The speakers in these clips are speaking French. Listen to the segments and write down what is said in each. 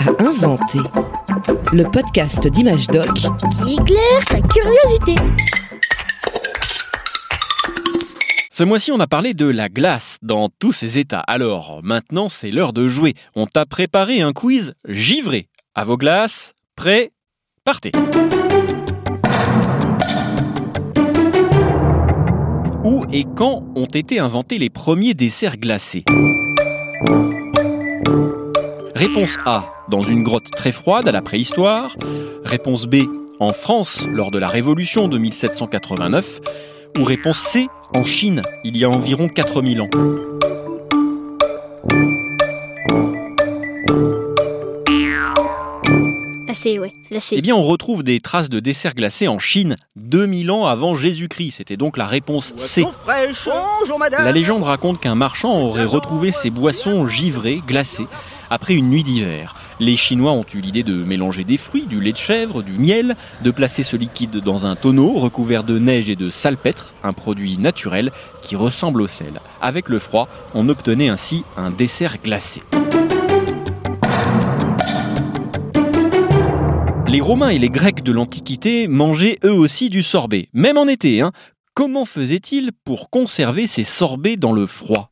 à inventer. Le podcast d'Image Doc qui éclaire ta curiosité. Ce mois-ci, on a parlé de la glace dans tous ses états. Alors, maintenant, c'est l'heure de jouer. On t'a préparé un quiz givré. À vos glaces, prêts, partez. Où et quand ont été inventés les premiers desserts glacés? Réponse A, dans une grotte très froide à la préhistoire. Réponse B, en France lors de la Révolution de 1789. Ou réponse C, en Chine, il y a environ 4000 ans. Ouais. Eh bien, on retrouve des traces de desserts glacés en Chine 2000 ans avant Jésus-Christ. C'était donc la réponse C. La légende raconte qu'un marchand aurait retrouvé ses boissons givrées, glacées, après une nuit d'hiver. Les Chinois ont eu l'idée de mélanger des fruits, du lait de chèvre, du miel, de placer ce liquide dans un tonneau recouvert de neige et de salpêtre, un produit naturel qui ressemble au sel. Avec le froid, on obtenait ainsi un dessert glacé. Les Romains et les Grecs de l'Antiquité mangeaient eux aussi du sorbet, même en été. Hein. Comment faisaient-ils pour conserver ces sorbets dans le froid?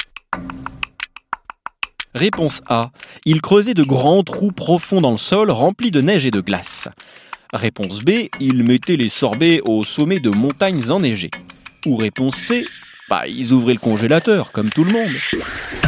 Réponse A. Ils creusaient de grands trous profonds dans le sol remplis de neige et de glace. Réponse B. Ils mettaient les sorbets au sommet de montagnes enneigées. Ou réponse C. Bah, ils ouvraient le congélateur, comme tout le monde.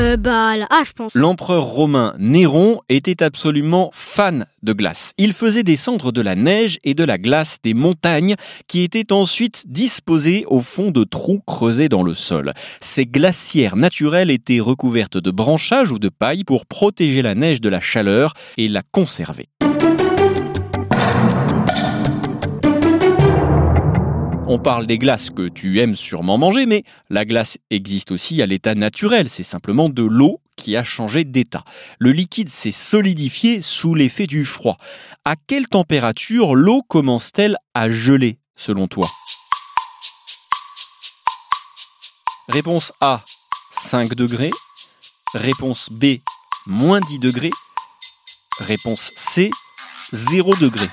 Euh, bah ah. L'empereur romain Néron était absolument fan de glace. Il faisait descendre de la neige et de la glace des montagnes qui étaient ensuite disposées au fond de trous creusés dans le sol. Ces glacières naturelles étaient recouvertes de branchages ou de paille pour protéger la neige de la chaleur et la conserver. On parle des glaces que tu aimes sûrement manger, mais la glace existe aussi à l'état naturel. C'est simplement de l'eau qui a changé d'état. Le liquide s'est solidifié sous l'effet du froid. À quelle température l'eau commence-t-elle à geler, selon toi? Réponse A, 5 degrés. Réponse B, moins 10 degrés. Réponse C, 0 degrés.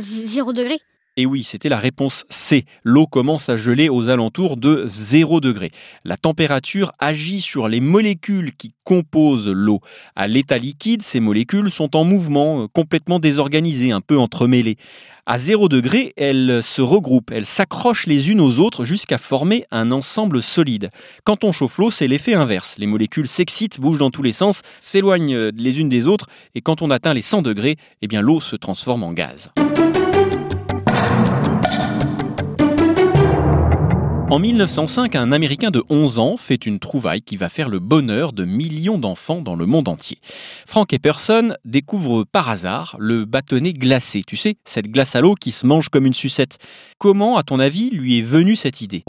0 euh, degré et oui, c'était la réponse C. L'eau commence à geler aux alentours de 0 degré. La température agit sur les molécules qui composent l'eau. À l'état liquide, ces molécules sont en mouvement, euh, complètement désorganisées, un peu entremêlées. À 0 degré, elles se regroupent, elles s'accrochent les unes aux autres jusqu'à former un ensemble solide. Quand on chauffe l'eau, c'est l'effet inverse. Les molécules s'excitent, bougent dans tous les sens, s'éloignent euh, les unes des autres, et quand on atteint les 100 degrés, eh l'eau se transforme en gaz. En 1905, un Américain de 11 ans fait une trouvaille qui va faire le bonheur de millions d'enfants dans le monde entier. Frank Epperson découvre par hasard le bâtonnet glacé. Tu sais, cette glace à l'eau qui se mange comme une sucette. Comment, à ton avis, lui est venue cette idée?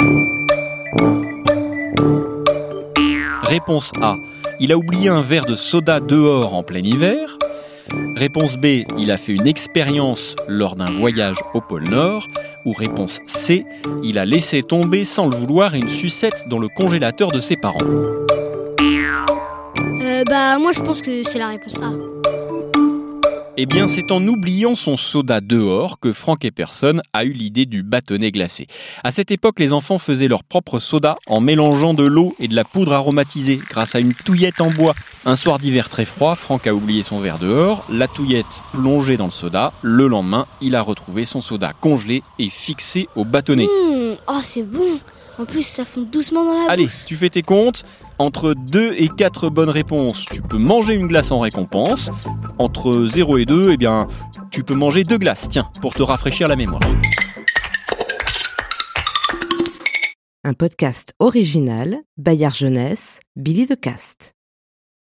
Réponse A. Il a oublié un verre de soda dehors en plein hiver. Réponse B, il a fait une expérience lors d'un voyage au pôle Nord. Ou réponse C, il a laissé tomber sans le vouloir une sucette dans le congélateur de ses parents. Euh, bah moi je pense que c'est la réponse A. Eh bien, c'est en oubliant son soda dehors que Frank Epperson a eu l'idée du bâtonnet glacé. À cette époque, les enfants faisaient leur propre soda en mélangeant de l'eau et de la poudre aromatisée grâce à une touillette en bois. Un soir d'hiver très froid, Frank a oublié son verre dehors, la touillette plongée dans le soda. Le lendemain, il a retrouvé son soda congelé et fixé au bâtonnet. Mmh, oh, c'est bon en plus, ça fond doucement dans la Allez, tu fais tes comptes. Entre 2 et 4 bonnes réponses, tu peux manger une glace en récompense. Entre 0 et 2, eh bien, tu peux manger deux glaces, tiens, pour te rafraîchir la mémoire. Un podcast original, Bayard Jeunesse, Billy de Cast.